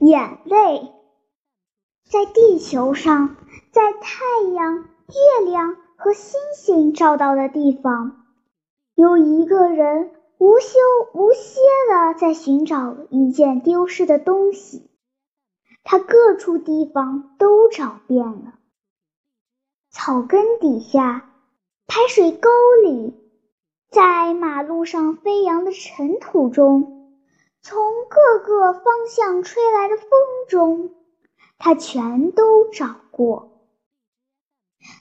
眼泪。在地球上，在太阳、月亮和星星照到的地方，有一个人无休无歇地在寻找一件丢失的东西。他各处地方都找遍了：草根底下、排水沟里，在马路上飞扬的尘土中，从各个方向吹来的风中。他全都找过，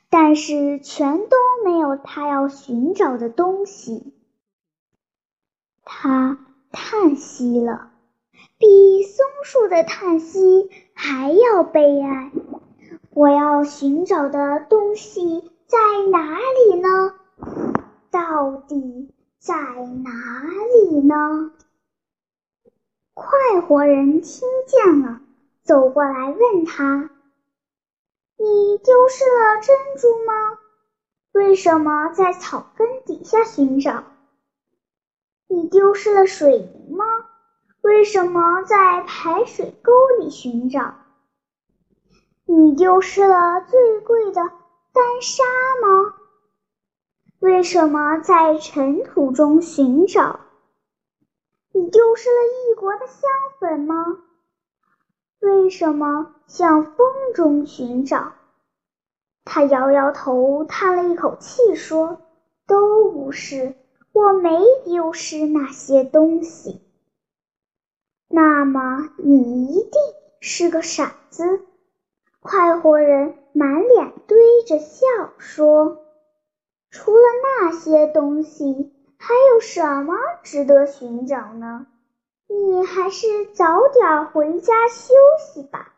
但是全都没有他要寻找的东西。他叹息了，比松树的叹息还要悲哀。我要寻找的东西在哪里呢？到底在哪里呢？快活人听见了。走过来问他：“你丢失了珍珠吗？为什么在草根底下寻找？你丢失了水银吗？为什么在排水沟里寻找？你丢失了最贵的丹砂吗？为什么在尘土中寻找？你丢失了异国的香粉吗？”为什么向风中寻找？他摇摇头，叹了一口气，说：“都不是，我没丢失那些东西。”那么你一定是个傻子。快活人满脸堆着笑说：“除了那些东西，还有什么值得寻找呢？”你还是早点回家休息吧，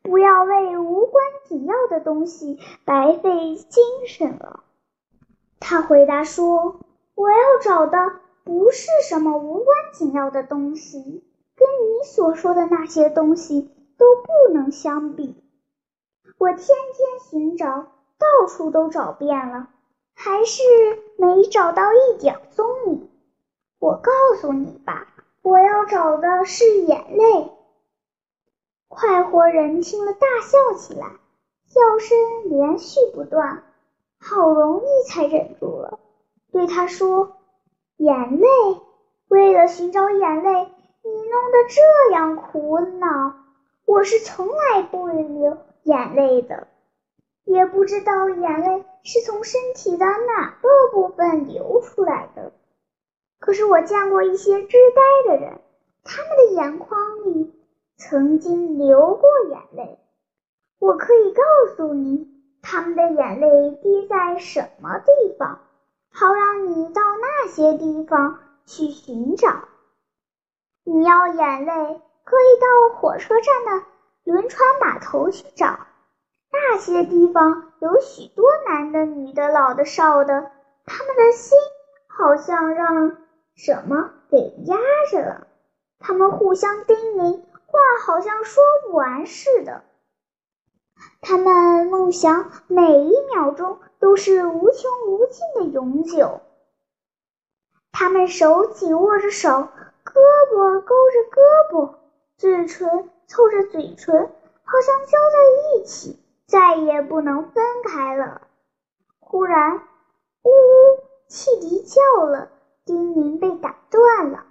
不要为无关紧要的东西白费精神了。他回答说：“我要找的不是什么无关紧要的东西，跟你所说的那些东西都不能相比。我天天寻找，到处都找遍了，还是没找到一点踪影。我告诉你吧。”我要找的是眼泪。快活人听了大笑起来，笑声连续不断，好容易才忍住了，对他说：“眼泪，为了寻找眼泪，你弄得这样苦恼。我是从来不流眼泪的，也不知道眼泪是从身体的哪个部分流出来的。”可是我见过一些痴呆的人，他们的眼眶里曾经流过眼泪。我可以告诉你，他们的眼泪滴在什么地方，好让你到那些地方去寻找。你要眼泪，可以到火车站的轮船码头去找。那些地方有许多男的、女的、老的、少的，他们的心好像让。什么给压着了？他们互相叮咛，话好像说不完似的。他们梦想每一秒钟都是无穷无尽的永久。他们手紧握着手，胳膊勾着胳膊，嘴唇凑着嘴唇，好像交在一起，再也不能分开了。忽然，呜呜，汽笛叫了。叮咛被打断了，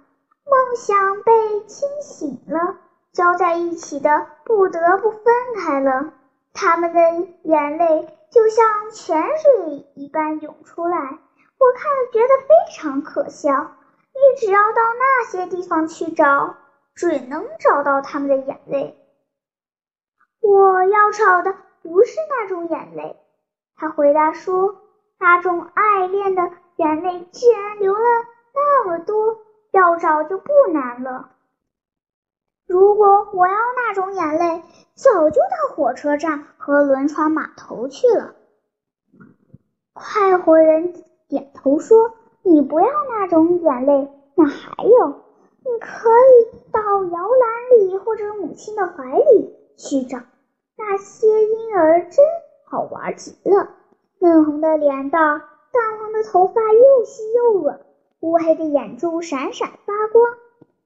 梦想被惊醒了，交在一起的不得不分开了。他们的眼泪就像泉水一般涌出来，我看了觉得非常可笑。你只要到那些地方去找，准能找到他们的眼泪。我要找的不是那种眼泪，他回答说，那种爱恋的。眼泪既然流了那么多，要找就不难了。如果我要那种眼泪，早就到火车站和轮船码头去了。快活人点头说：“你不要那种眼泪，那还有，你可以到摇篮里或者母亲的怀里去找。那些婴儿真好玩极了，嫩红的脸蛋。”淡黄的头发又细又软，乌黑的眼珠闪闪发光。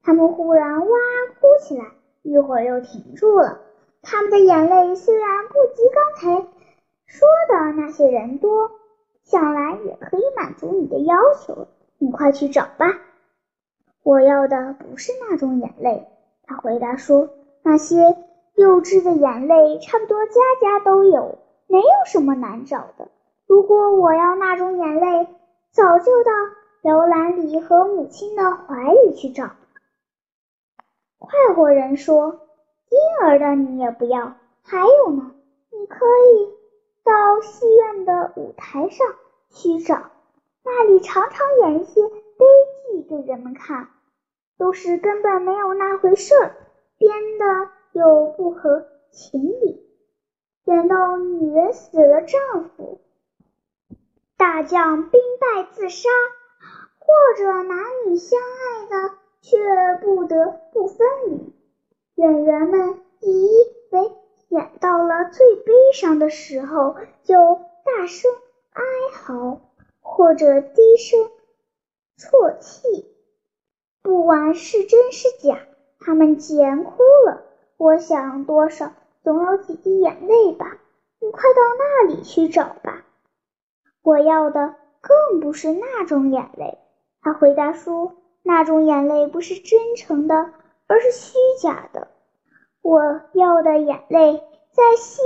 他们忽然哇哭起来，一会儿又停住了。他们的眼泪虽然不及刚才说的那些人多，想来也可以满足你的要求。你快去找吧。我要的不是那种眼泪，他回答说。那些幼稚的眼泪，差不多家家都有，没有什么难找的。如果我要那种眼泪，早就到摇篮里和母亲的怀里去找了。快活人说：“婴儿的你也不要。还有呢，你可以到戏院的舞台上去找，那里常常演一些悲剧给人们看，都是根本没有那回事儿，编的又不合情理，演到女人死了丈夫，大将兵败自杀，或者男女相爱的。”却不得不分离。演员们以为演到了最悲伤的时候，就大声哀嚎，或者低声啜泣。不管是真是假，他们既然哭了，我想多少总有几滴眼泪吧。你快到那里去找吧。我要的更不是那种眼泪。他回答说。那种眼泪不是真诚的，而是虚假的。我要的眼泪在戏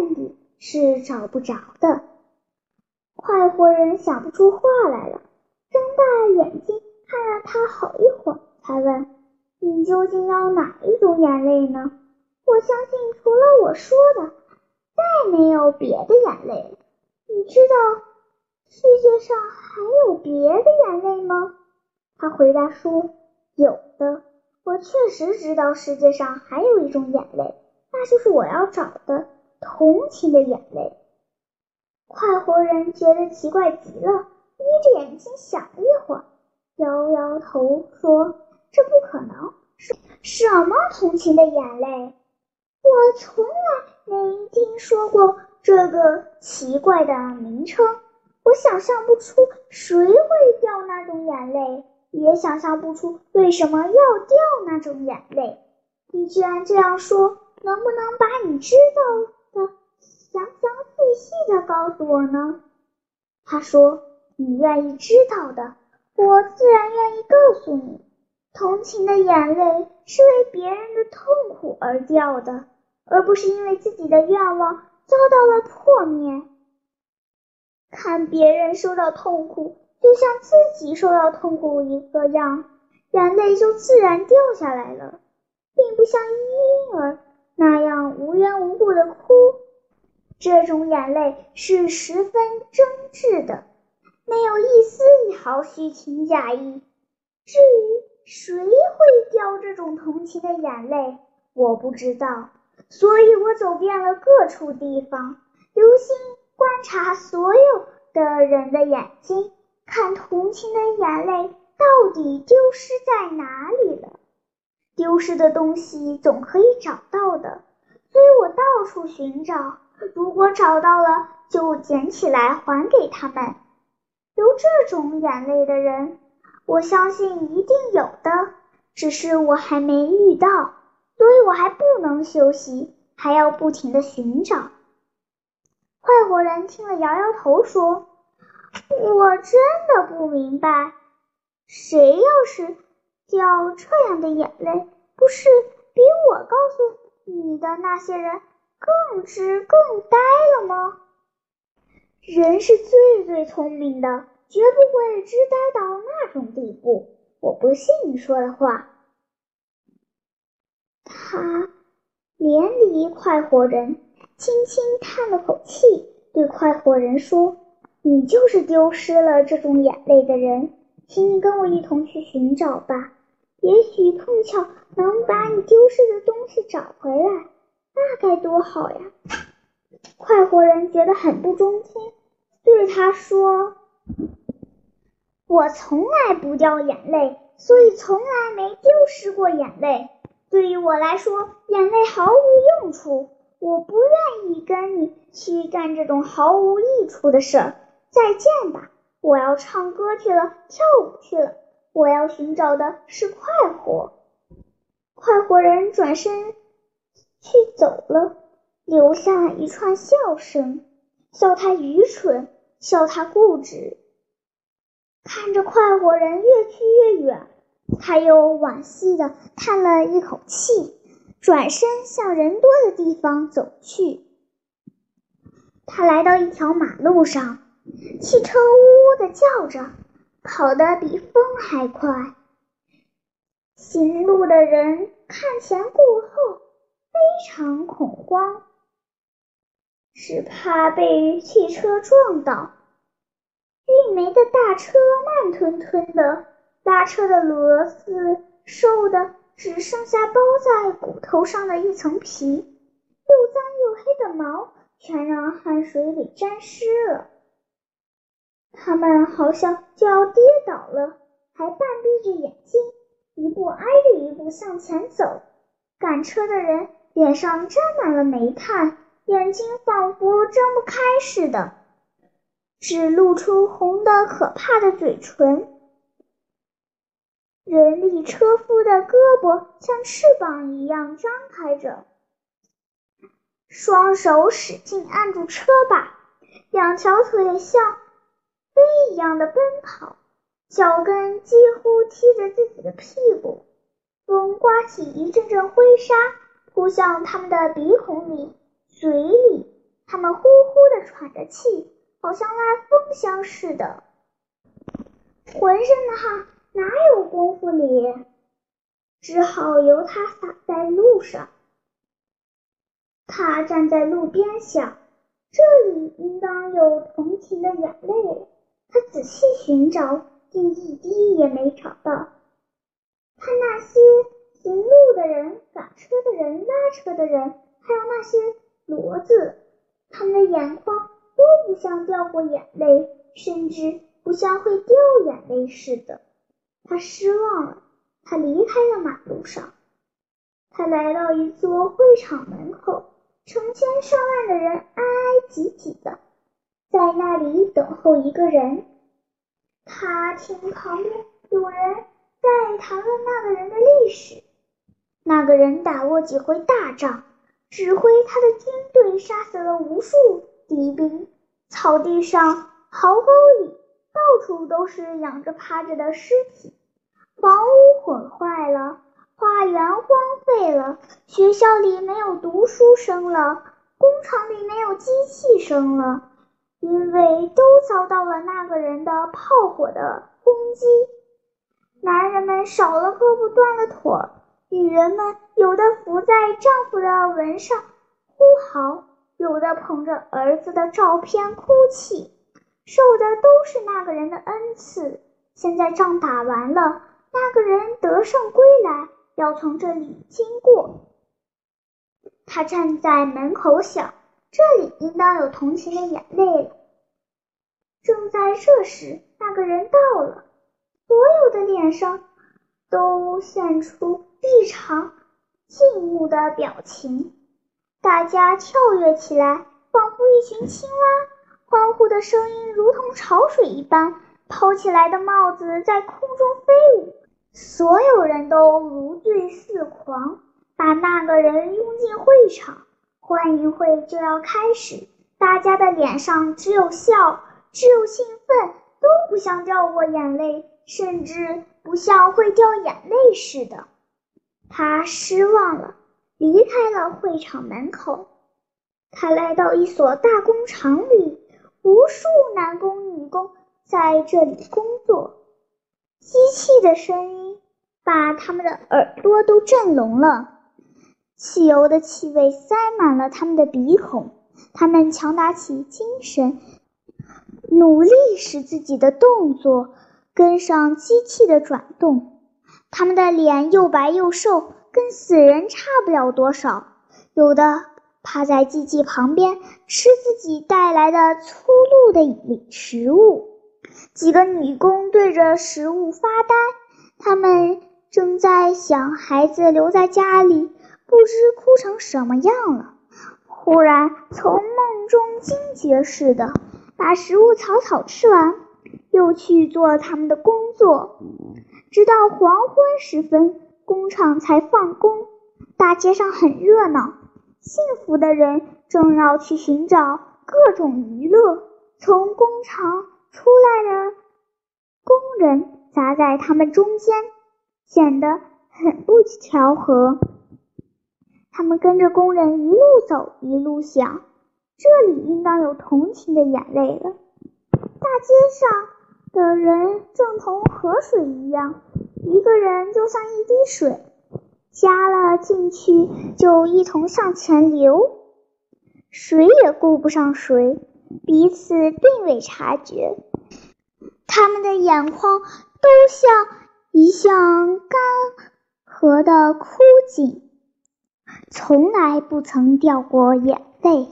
院里是找不着的。快活人想不出话来了，睁大眼睛看了他好一会儿，才问：“你究竟要哪一种眼泪呢？”我相信除了我说的，再没有别的眼泪了。你知道世界上还有别的眼泪吗？他回答说：“有的，我确实知道世界上还有一种眼泪，那就是我要找的同情的眼泪。”快活人觉得奇怪极了，眯着眼睛想了一会儿，摇摇头说：“这不可能，什什么同情的眼泪？我从来没听说过这个奇怪的名称，我想象不出谁会掉那种眼泪。”也想象不出为什么要掉那种眼泪。你居然这样说，能不能把你知道的详详细细的告诉我呢？他说：“你愿意知道的，我自然愿意告诉你。同情的眼泪是为别人的痛苦而掉的，而不是因为自己的愿望遭到了破灭。看别人受到痛苦。”就像自己受到痛苦一个样，眼泪就自然掉下来了，并不像婴儿那样无缘无故的哭。这种眼泪是十分真挚的，没有一丝一毫虚情假意。至于谁会掉这种同情的眼泪，我不知道，所以我走遍了各处地方，留心观察所有的人的眼睛。看同情的眼泪到底丢失在哪里了？丢失的东西总可以找到的，所以我到处寻找。如果找到了，就捡起来还给他们。有这种眼泪的人，我相信一定有的，只是我还没遇到，所以我还不能休息，还要不停的寻找。快活人听了，摇摇头说。我真的不明白，谁要是掉这样的眼泪，不是比我告诉你的那些人更知更呆了吗？人是最最聪明的，绝不会知呆到那种地步。我不信你说的话。他连理快活人，轻轻叹了口气，对快活人说。你就是丢失了这种眼泪的人，请你跟我一同去寻找吧。也许碰巧能把你丢失的东西找回来，那该多好呀！快活人觉得很不中听，对他说：“我从来不掉眼泪，所以从来没丢失过眼泪。对于我来说，眼泪毫无用处。我不愿意跟你去干这种毫无益处的事儿。”再见吧，我要唱歌去了，跳舞去了。我要寻找的是快活。快快活人转身去走了，留下一串笑声，笑他愚蠢，笑他固执。看着快活人越去越远，他又惋惜的叹了一口气，转身向人多的地方走去。他来到一条马路上，汽车呜呜的叫着，跑得比风还快。行路的人看前顾后，非常恐慌，是怕被汽车撞倒。运煤的大车慢吞吞的，拉车的骡子瘦的只剩下包在骨头上的一层皮，又脏又黑的毛。全让汗水给沾湿了，他们好像就要跌倒了，还半闭着眼睛，一步挨着一步向前走。赶车的人脸上沾满了煤炭，眼睛仿佛睁不开似的，只露出红的可怕的嘴唇。人力车夫的胳膊像翅膀一样张开着。双手使劲按住车把，两条腿像飞一样的奔跑，脚跟几乎踢着自己的屁股。风刮起一阵阵灰沙，扑向他们的鼻孔里、嘴里，他们呼呼的喘着气，好像拉风箱似的，浑身的汗哪有功夫理？只好由他洒在路上。他站在路边想，这里应当有同情的眼泪。他仔细寻找，竟一滴也没找到。看那些行路的人、赶车的人、拉车的人，还有那些骡子，他们的眼眶都不像掉过眼泪，甚至不像会掉眼泪似的。他失望了，他离开了马路上，他来到一座会场门口。成千上万的人挨挨挤挤的，在那里等候一个人。他听旁边有人在谈论那个人的历史。那个人打过几回大仗，指挥他的军队杀死了无数敌兵。草地上、壕沟里，到处都是仰着趴着的尸体。房屋毁坏了。花园荒废了，学校里没有读书声了，工厂里没有机器声了，因为都遭到了那个人的炮火的攻击。男人们少了胳膊，断了腿；女人们有的伏在丈夫的坟上呼嚎，有的捧着儿子的照片哭泣。受的都是那个人的恩赐。现在仗打完了，那个人得胜归来。要从这里经过，他站在门口想，这里应当有同情的眼泪了。正在这时，那个人到了，所有的脸上都现出异常敬慕的表情，大家跳跃起来，仿佛一群青蛙，欢呼的声音如同潮水一般，抛起来的帽子在空中飞舞。所有人都如醉似狂，把那个人拥进会场。欢迎会就要开始，大家的脸上只有笑，只有兴奋，都不像掉过眼泪，甚至不像会掉眼泪似的。他失望了，离开了会场门口。他来到一所大工厂里，无数男工女工在这里工作，机器的声音。把他们的耳朵都震聋了，汽油的气味塞满了他们的鼻孔。他们强打起精神，努力使自己的动作跟上机器的转动。他们的脸又白又瘦，跟死人差不了多少。有的趴在机器旁边吃自己带来的粗陋的食物。几个女工对着食物发呆，他们。正在想孩子留在家里，不知哭成什么样了。忽然从梦中惊觉似的，把食物草草吃完，又去做他们的工作，直到黄昏时分，工厂才放工，大街上很热闹。幸福的人正要去寻找各种娱乐，从工厂出来的工人砸在他们中间，显得很不调和。他们跟着工人一路走，一路想，这里应当有同情的眼泪了。大街上的人正同河水一样，一个人就像一滴水，加了进去就一同向前流，谁也顾不上谁，彼此并未察觉。他们的眼眶都像一向干涸的枯井。从来不曾掉过眼泪，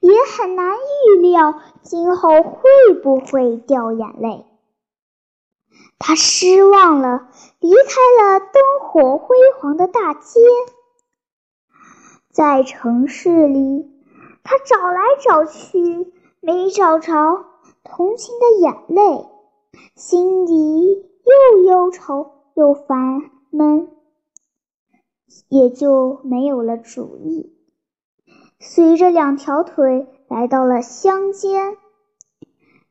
也很难预料今后会不会掉眼泪。他失望了，离开了灯火辉煌的大街，在城市里，他找来找去，没找着同情的眼泪，心里又忧愁又烦闷。也就没有了主意。随着两条腿来到了乡间，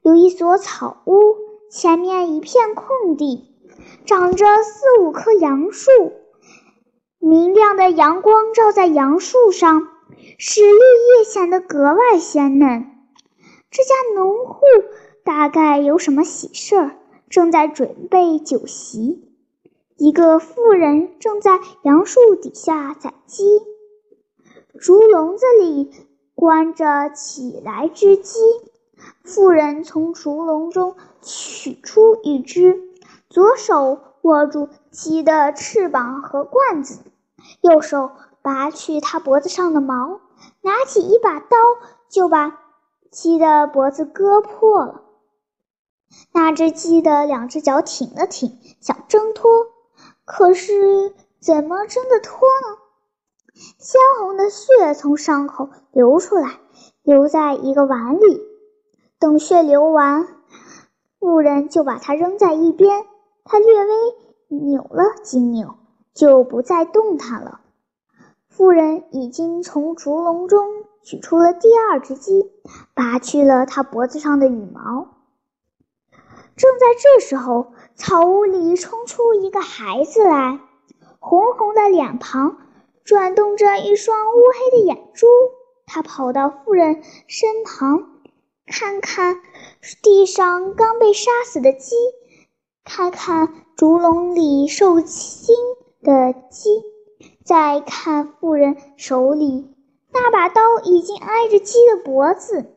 有一所草屋，前面一片空地，长着四五棵杨树。明亮的阳光照在杨树上，使绿叶显得格外鲜嫩。这家农户大概有什么喜事儿，正在准备酒席。一个妇人正在杨树底下宰鸡，竹笼子里关着几来只鸡。妇人从竹笼中取出一只，左手握住鸡的翅膀和冠子，右手拔去它脖子上的毛，拿起一把刀就把鸡的脖子割破了。那只鸡的两只脚挺了挺，想挣脱。可是怎么挣得脱呢？鲜红的血从伤口流出来，流在一个碗里。等血流完，妇人就把它扔在一边。她略微扭了几扭，就不再动弹了。妇人已经从竹笼中取出了第二只鸡，拔去了它脖子上的羽毛。正在这时候，草屋里冲出一个孩子来，红红的脸庞，转动着一双乌黑的眼珠。他跑到妇人身旁，看看地上刚被杀死的鸡，看看竹笼里受惊的鸡，再看妇人手里那把刀，已经挨着鸡的脖子。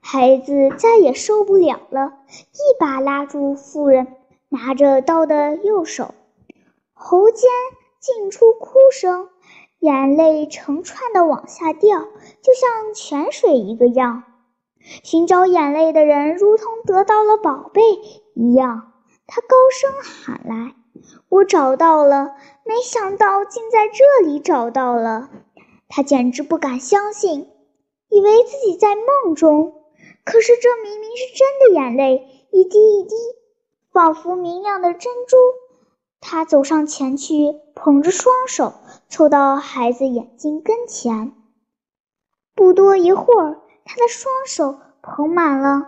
孩子再也受不了了，一把拉住妇人拿着刀的右手，喉间进出哭声，眼泪成串的往下掉，就像泉水一个样。寻找眼泪的人如同得到了宝贝一样，他高声喊来：“我找到了！没想到竟在这里找到了！”他简直不敢相信，以为自己在梦中。可是这明明是真的眼泪，一滴一滴，仿佛明亮的珍珠。他走上前去，捧着双手，凑到孩子眼睛跟前。不多一会儿，他的双手捧满了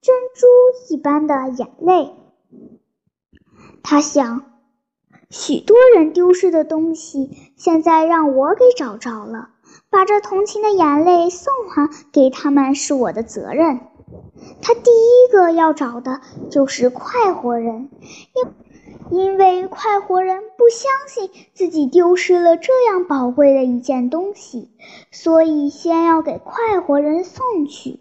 珍珠一般的眼泪。他想，许多人丢失的东西，现在让我给找着了。把这同情的眼泪送还给他们是我的责任。他第一个要找的就是快活人，因因为快活人不相信自己丢失了这样宝贵的一件东西，所以先要给快活人送去。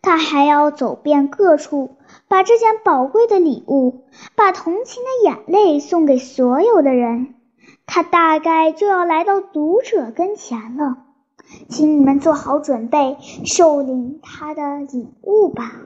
他还要走遍各处，把这件宝贵的礼物，把同情的眼泪送给所有的人。他大概就要来到读者跟前了。请你们做好准备，受领他的礼物吧。